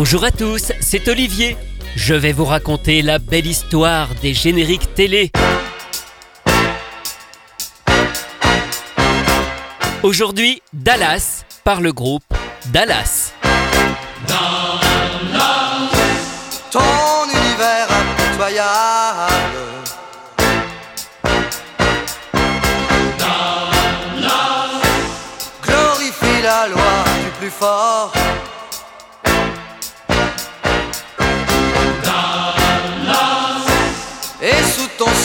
Bonjour à tous, c'est Olivier. Je vais vous raconter la belle histoire des génériques télé. Aujourd'hui, Dallas par le groupe Dallas. Ton univers impitoyable. Glorifie la loi du plus fort.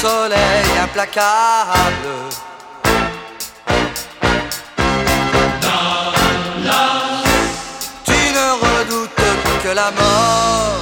Soleil implacable. Tu ne redoutes que la mort.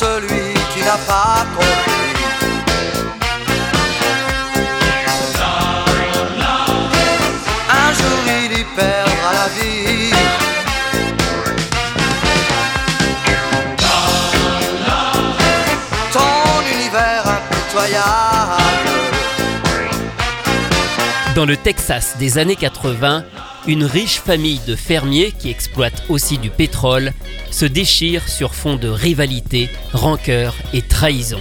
Celui qui n'a pas compris. Un jour il y perdra la vie. Ton univers impitoyable. Dans le Texas des années 80, une riche famille de fermiers qui exploitent aussi du pétrole se déchire sur fond de rivalité, rancœur et trahison.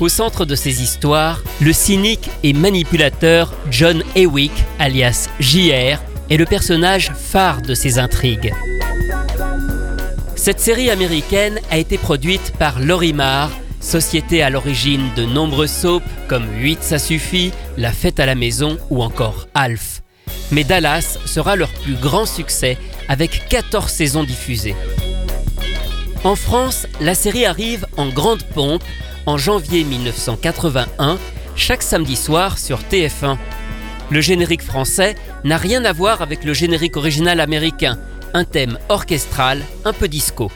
Au centre de ces histoires, le cynique et manipulateur John Ewick, alias JR, est le personnage phare de ces intrigues. Cette série américaine a été produite par Lorimar, société à l'origine de nombreux soaps comme 8 ça suffit, La fête à la maison ou encore Alf. Mais Dallas sera leur plus grand succès avec 14 saisons diffusées. En France, la série arrive en grande pompe en janvier 1981, chaque samedi soir sur TF1. Le générique français n'a rien à voir avec le générique original américain, un thème orchestral un peu disco.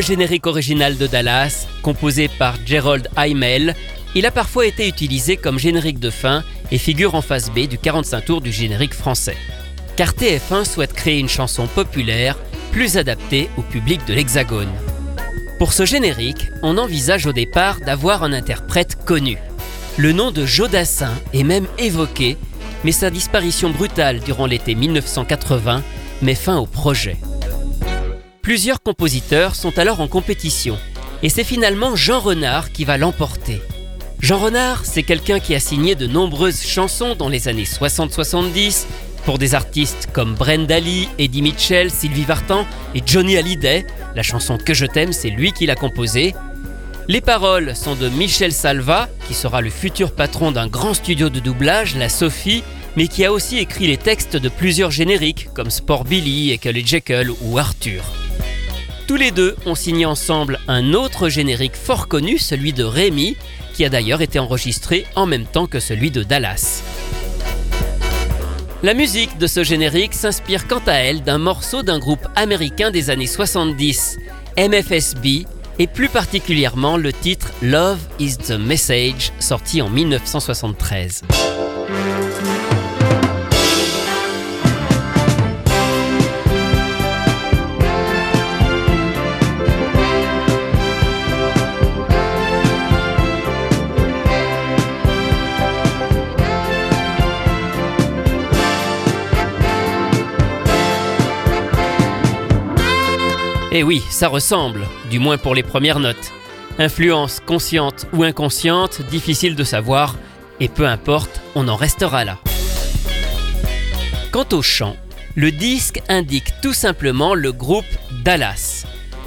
Le générique original de Dallas, composé par Gerald Heimel, il a parfois été utilisé comme générique de fin et figure en face B du 45 tours du générique français. Car TF1 souhaite créer une chanson populaire plus adaptée au public de l'Hexagone. Pour ce générique, on envisage au départ d'avoir un interprète connu. Le nom de Jodassin est même évoqué, mais sa disparition brutale durant l'été 1980 met fin au projet. Plusieurs compositeurs sont alors en compétition, et c'est finalement Jean Renard qui va l'emporter. Jean Renard, c'est quelqu'un qui a signé de nombreuses chansons dans les années 60-70 pour des artistes comme Brenda Lee, Eddie Mitchell, Sylvie Vartan et Johnny Hallyday. La chanson Que je t'aime, c'est lui qui l'a composée. Les paroles sont de Michel Salva, qui sera le futur patron d'un grand studio de doublage, la Sophie, mais qui a aussi écrit les textes de plusieurs génériques comme Sport Billy, Ekel et Jekyll ou Arthur. Tous les deux ont signé ensemble un autre générique fort connu, celui de Rémi, qui a d'ailleurs été enregistré en même temps que celui de Dallas. La musique de ce générique s'inspire quant à elle d'un morceau d'un groupe américain des années 70, MFSB, et plus particulièrement le titre Love is the Message, sorti en 1973. Eh oui, ça ressemble, du moins pour les premières notes. Influence consciente ou inconsciente, difficile de savoir, et peu importe, on en restera là. Quant au chant, le disque indique tout simplement le groupe Dallas.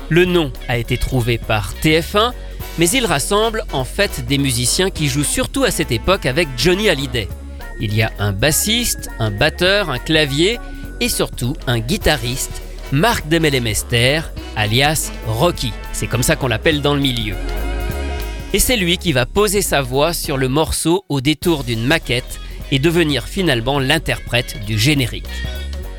Le nom a été trouvé par TF1, mais il rassemble en fait des musiciens qui jouent surtout à cette époque avec Johnny Hallyday. Il y a un bassiste, un batteur, un clavier et surtout un guitariste Marc Demelemester, alias Rocky. C'est comme ça qu'on l'appelle dans le milieu. Et c'est lui qui va poser sa voix sur le morceau au détour d'une maquette et devenir finalement l'interprète du générique.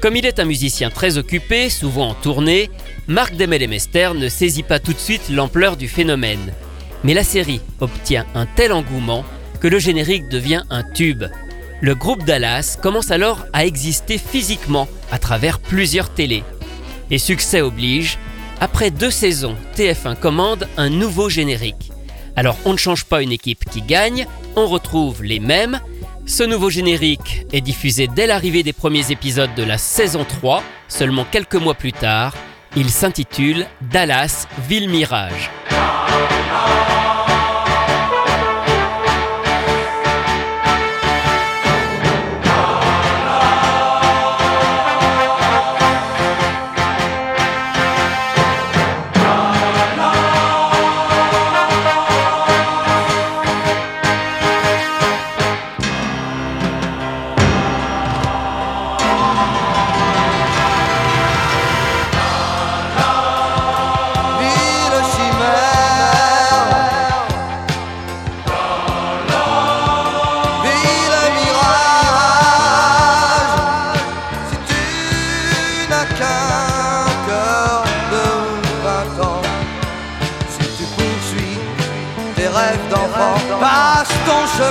Comme il est un musicien très occupé, souvent en tournée, Marc Demelemester ne saisit pas tout de suite l'ampleur du phénomène. Mais la série obtient un tel engouement que le générique devient un tube. Le groupe Dallas commence alors à exister physiquement à travers plusieurs télés. Et succès oblige, après deux saisons, TF1 commande un nouveau générique. Alors on ne change pas une équipe qui gagne, on retrouve les mêmes. Ce nouveau générique est diffusé dès l'arrivée des premiers épisodes de la saison 3, seulement quelques mois plus tard. Il s'intitule Dallas Ville Mirage.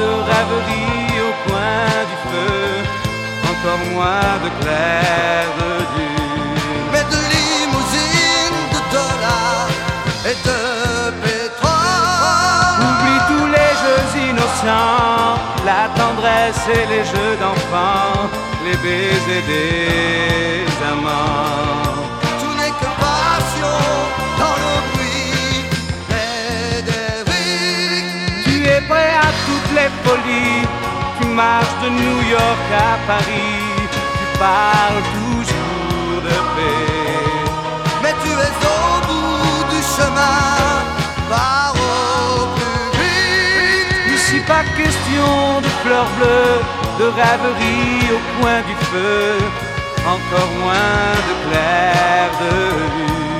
de rêveries au coin du feu, encore moins de clair de lune. Mais de limousines, de dollars et de pétrole. Oublie tous les jeux innocents, la tendresse et les jeux d'enfants, les baisers des amants les folies. Tu marches de New York à Paris, tu parles toujours de paix. Mais tu es au bout du chemin, par au plus vite. Ici, pas question de fleurs bleues, de rêveries au coin du feu, encore moins de clair de lune.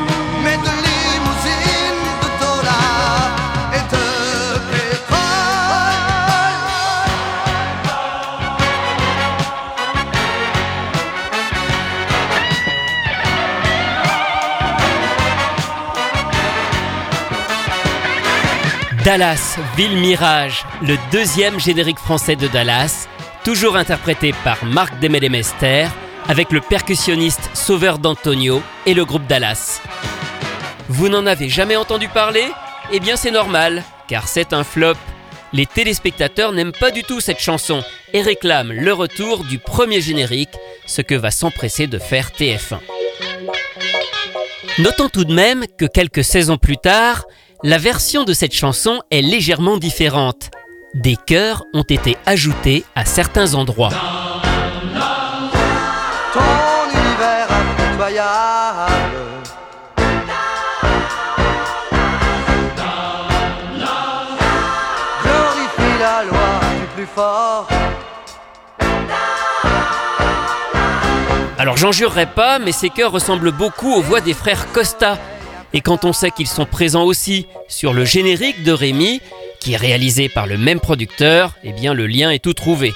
Dallas, Ville Mirage, le deuxième générique français de Dallas, toujours interprété par Marc Demelemester, avec le percussionniste Sauveur d'Antonio et le groupe Dallas. Vous n'en avez jamais entendu parler? Eh bien c'est normal, car c'est un flop. Les téléspectateurs n'aiment pas du tout cette chanson et réclament le retour du premier générique, ce que va s'empresser de faire TF1. Notons tout de même que quelques saisons plus tard, la version de cette chanson est légèrement différente. Des chœurs ont été ajoutés à certains endroits. Ton univers Glorifie la loi du plus fort. Alors j'en jurerai pas, mais ces chœurs ressemblent beaucoup aux voix des frères Costa, et quand on sait qu'ils sont présents aussi sur le générique de Rémi, qui est réalisé par le même producteur, eh bien le lien est tout trouvé.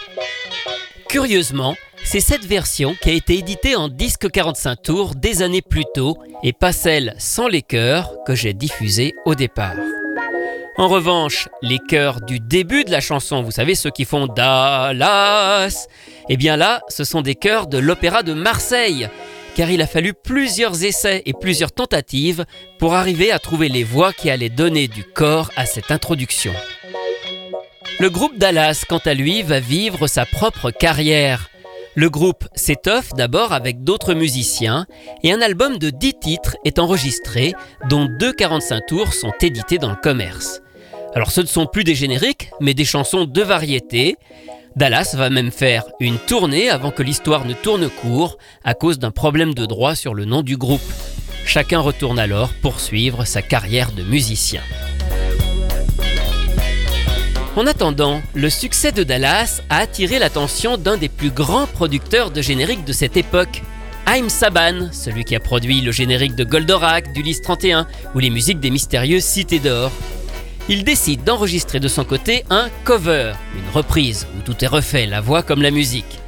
Curieusement, c'est cette version qui a été éditée en disque 45 tours des années plus tôt et pas celle sans les chœurs que j'ai diffusée au départ. En revanche, les chœurs du début de la chanson, vous savez ceux qui font Dallas, eh bien là, ce sont des chœurs de l'Opéra de Marseille car il a fallu plusieurs essais et plusieurs tentatives pour arriver à trouver les voix qui allaient donner du corps à cette introduction. Le groupe Dallas, quant à lui, va vivre sa propre carrière. Le groupe s'étoffe d'abord avec d'autres musiciens et un album de 10 titres est enregistré, dont deux 45 tours sont édités dans le commerce. Alors ce ne sont plus des génériques, mais des chansons de variété, Dallas va même faire une tournée avant que l'histoire ne tourne court à cause d'un problème de droit sur le nom du groupe. Chacun retourne alors poursuivre sa carrière de musicien. En attendant, le succès de Dallas a attiré l'attention d'un des plus grands producteurs de génériques de cette époque, Haim Saban, celui qui a produit le générique de Goldorak, d'Ulysse 31 ou les musiques des mystérieuses Cités d'Or il décide d'enregistrer de son côté un cover, une reprise où tout est refait, la voix comme la musique.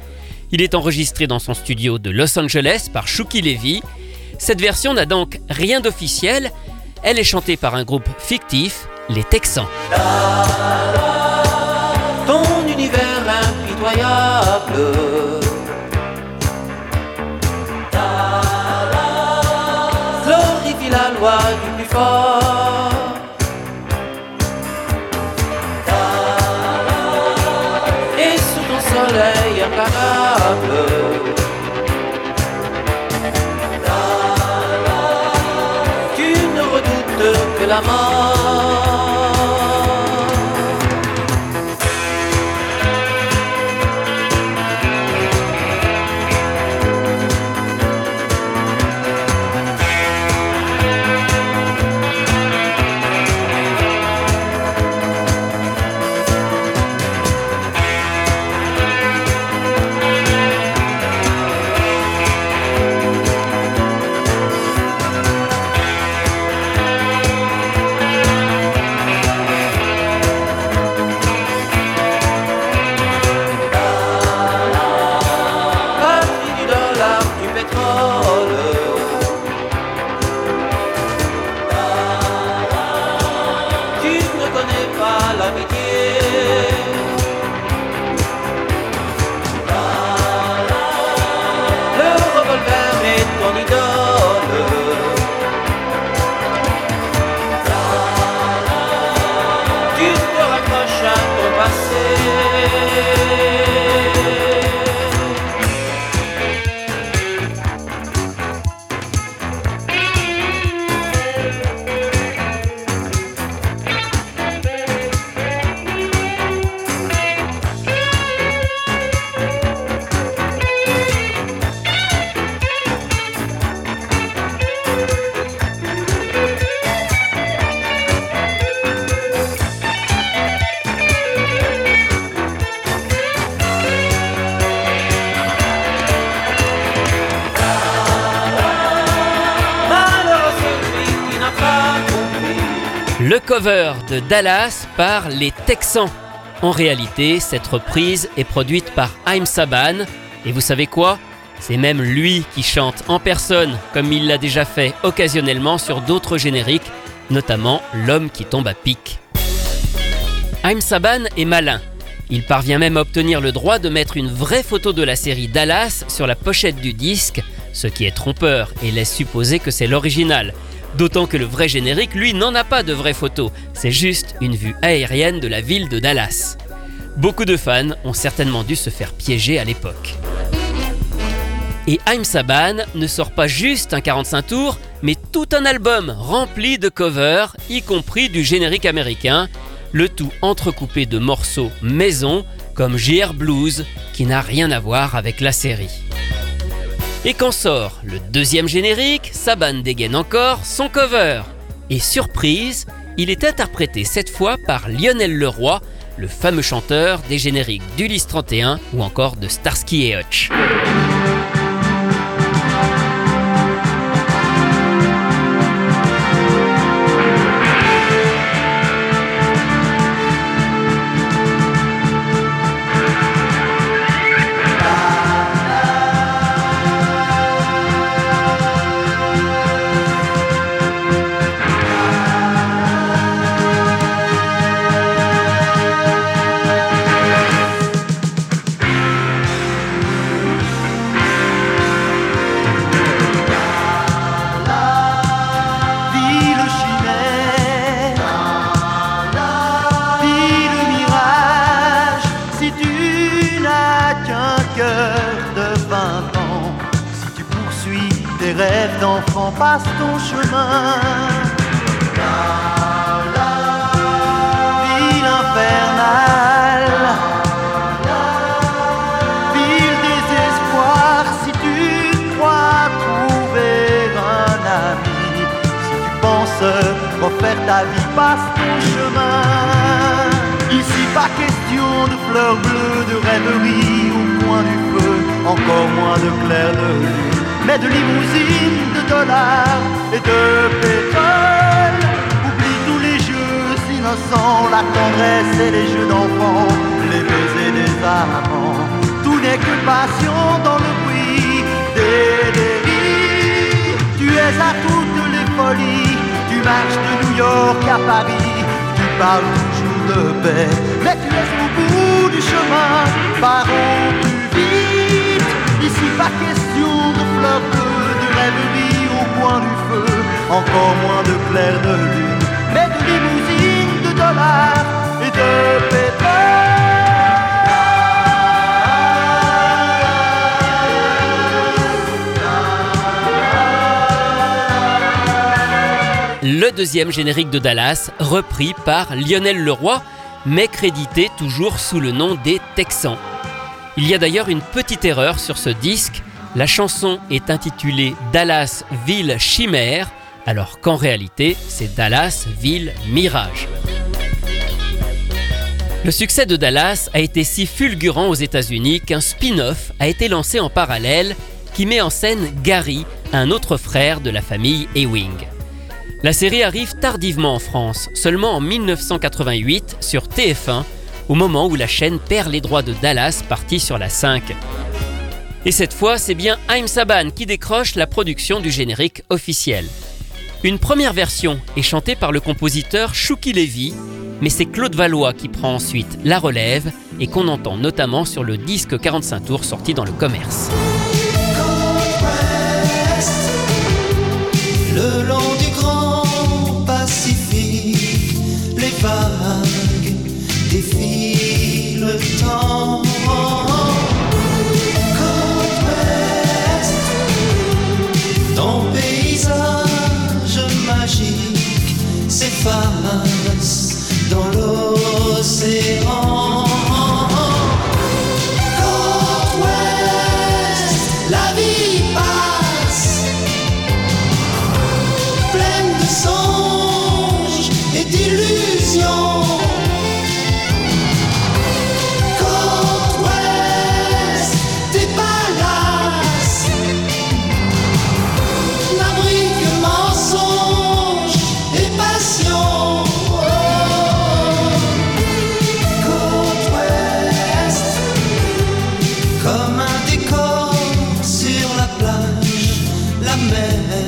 Il est enregistré dans son studio de Los Angeles par Shuki Levy. Cette version n'a donc rien d'officiel, elle est chantée par un groupe fictif, les Texans. impitoyable. Glorifie la loi du plus. La mort. Le cover de Dallas par les Texans. En réalité, cette reprise est produite par Haim Saban, et vous savez quoi? C'est même lui qui chante en personne, comme il l'a déjà fait occasionnellement sur d'autres génériques, notamment L'homme qui tombe à pic. Haim Saban est malin. Il parvient même à obtenir le droit de mettre une vraie photo de la série Dallas sur la pochette du disque, ce qui est trompeur et laisse supposer que c'est l'original. D'autant que le vrai générique, lui, n'en a pas de vraie photo, c'est juste une vue aérienne de la ville de Dallas. Beaucoup de fans ont certainement dû se faire piéger à l'époque. Et I'm Saban ne sort pas juste un 45 tours, mais tout un album rempli de covers, y compris du générique américain, le tout entrecoupé de morceaux maison comme JR Blues qui n'a rien à voir avec la série. Et quand sort le deuxième générique, Saban dégaine encore son cover. Et surprise, il est interprété cette fois par Lionel Leroy, le fameux chanteur des génériques d'Ulysse 31 ou encore de Starsky et Hutch. Rêves d'enfant, passe ton chemin. Ville infernale, ville désespoir, si tu crois trouver un ami, si tu penses refaire ta vie, passe ton chemin. Ici, pas question de fleurs bleues, de rêverie au coin du feu, encore moins de clair de lune, mais de limousines, de et de pétrole. Oublie tous les jeux innocents, la tendresse et les jeux d'enfants, les baisers des amants. Tout n'est que passion dans le bruit des délires. Tu es à toutes les folies, tu marches de New York à Paris, tu parles toujours de paix, mais tu es au bout du chemin, parons plus vite. Ici, pas question de fleurs de rêverie Le deuxième générique de Dallas, repris par Lionel Leroy, mais crédité toujours sous le nom des Texans. Il y a d'ailleurs une petite erreur sur ce disque, la chanson est intitulée Dallas Ville Chimère, alors qu'en réalité c'est Dallas Ville Mirage. Le succès de Dallas a été si fulgurant aux États-Unis qu'un spin-off a été lancé en parallèle qui met en scène Gary, un autre frère de la famille Ewing. La série arrive tardivement en France, seulement en 1988 sur TF1, au moment où la chaîne perd les droits de Dallas parti sur la 5. Et cette fois, c'est bien Haim Saban qui décroche la production du générique officiel. Une première version est chantée par le compositeur Chouki Levy, mais c'est Claude Valois qui prend ensuite la relève et qu'on entend notamment sur le disque 45 tours sorti dans le commerce. man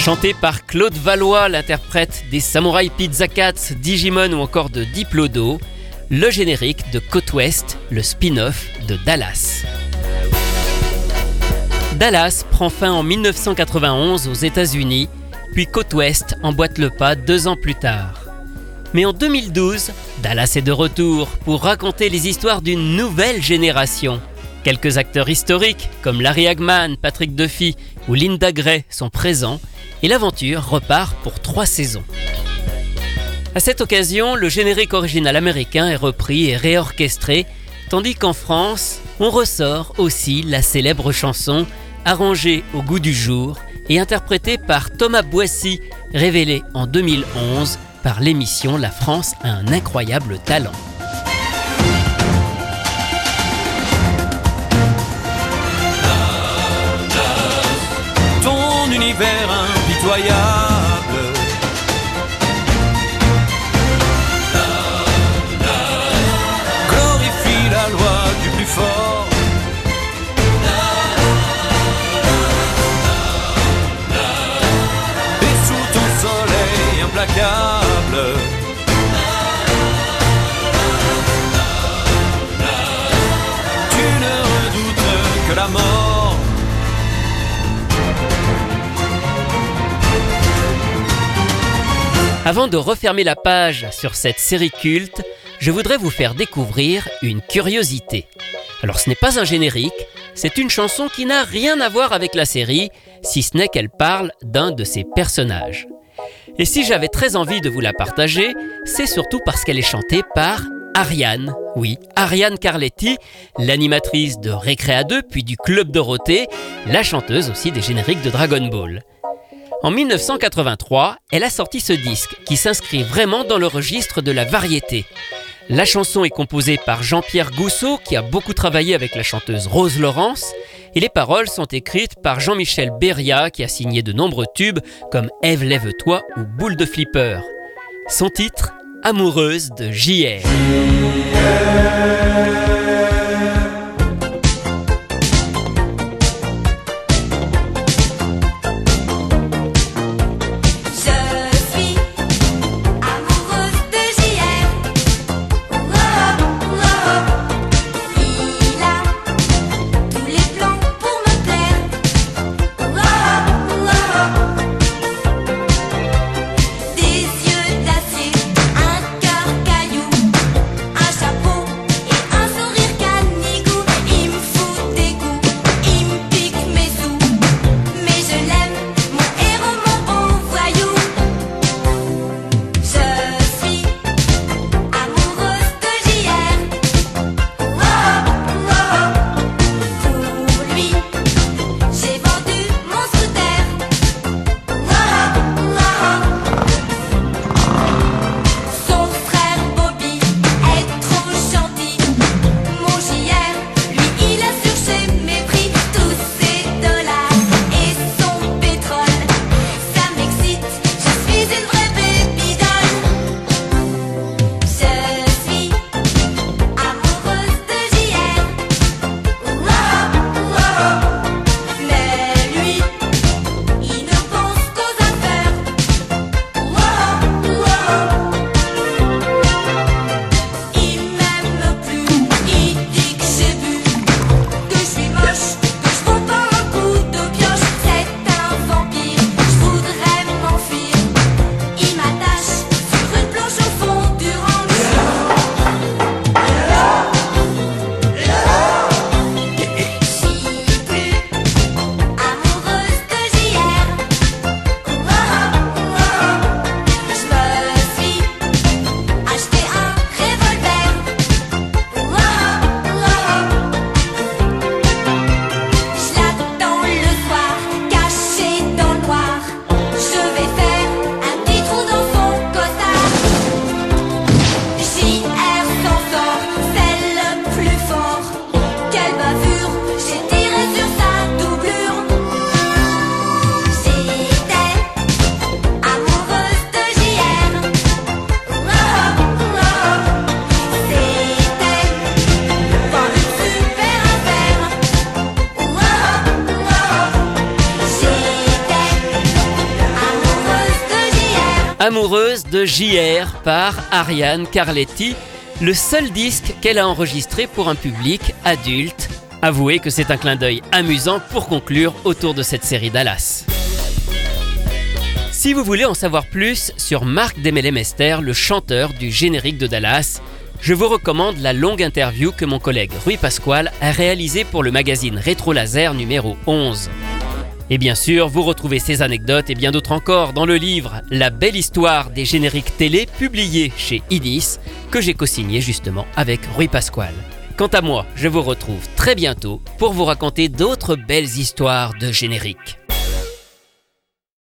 Chanté par Claude Valois, l'interprète des Samouraï Pizza Cats, Digimon ou encore de Diplodo, le générique de Côte Ouest, le spin-off de Dallas. Dallas prend fin en 1991 aux États-Unis, puis Côte Ouest emboîte le pas deux ans plus tard. Mais en 2012, Dallas est de retour pour raconter les histoires d'une nouvelle génération. Quelques acteurs historiques comme Larry Hagman, Patrick Duffy ou Linda Gray sont présents et l'aventure repart pour trois saisons. À cette occasion, le générique original américain est repris et réorchestré, tandis qu'en France, on ressort aussi la célèbre chanson arrangée au goût du jour et interprétée par Thomas Boissy, révélée en 2011 par l'émission La France a un incroyable talent. Impitoyable. Avant de refermer la page sur cette série culte, je voudrais vous faire découvrir une curiosité. Alors ce n'est pas un générique, c'est une chanson qui n'a rien à voir avec la série, si ce n'est qu'elle parle d'un de ses personnages. Et si j'avais très envie de vous la partager, c'est surtout parce qu'elle est chantée par Ariane. Oui, Ariane Carletti, l'animatrice de Récréa 2 puis du Club Dorothée, la chanteuse aussi des génériques de Dragon Ball. En 1983, elle a sorti ce disque qui s'inscrit vraiment dans le registre de la variété. La chanson est composée par Jean-Pierre Gousseau qui a beaucoup travaillé avec la chanteuse Rose Laurence et les paroles sont écrites par Jean-Michel Beria qui a signé de nombreux tubes comme Ève lève-toi ou Boule de flipper. Son titre Amoureuse de JR. Amoureuse de JR par Ariane Carletti, le seul disque qu'elle a enregistré pour un public adulte. Avouez que c'est un clin d'œil amusant pour conclure autour de cette série Dallas. Si vous voulez en savoir plus sur Marc Demelemester, le chanteur du générique de Dallas, je vous recommande la longue interview que mon collègue Rui Pasquale a réalisée pour le magazine Rétro Laser numéro 11. Et bien sûr, vous retrouvez ces anecdotes et bien d'autres encore dans le livre La belle histoire des génériques télé publié chez Idis, que j'ai co-signé justement avec Rui Pasquale. Quant à moi, je vous retrouve très bientôt pour vous raconter d'autres belles histoires de génériques.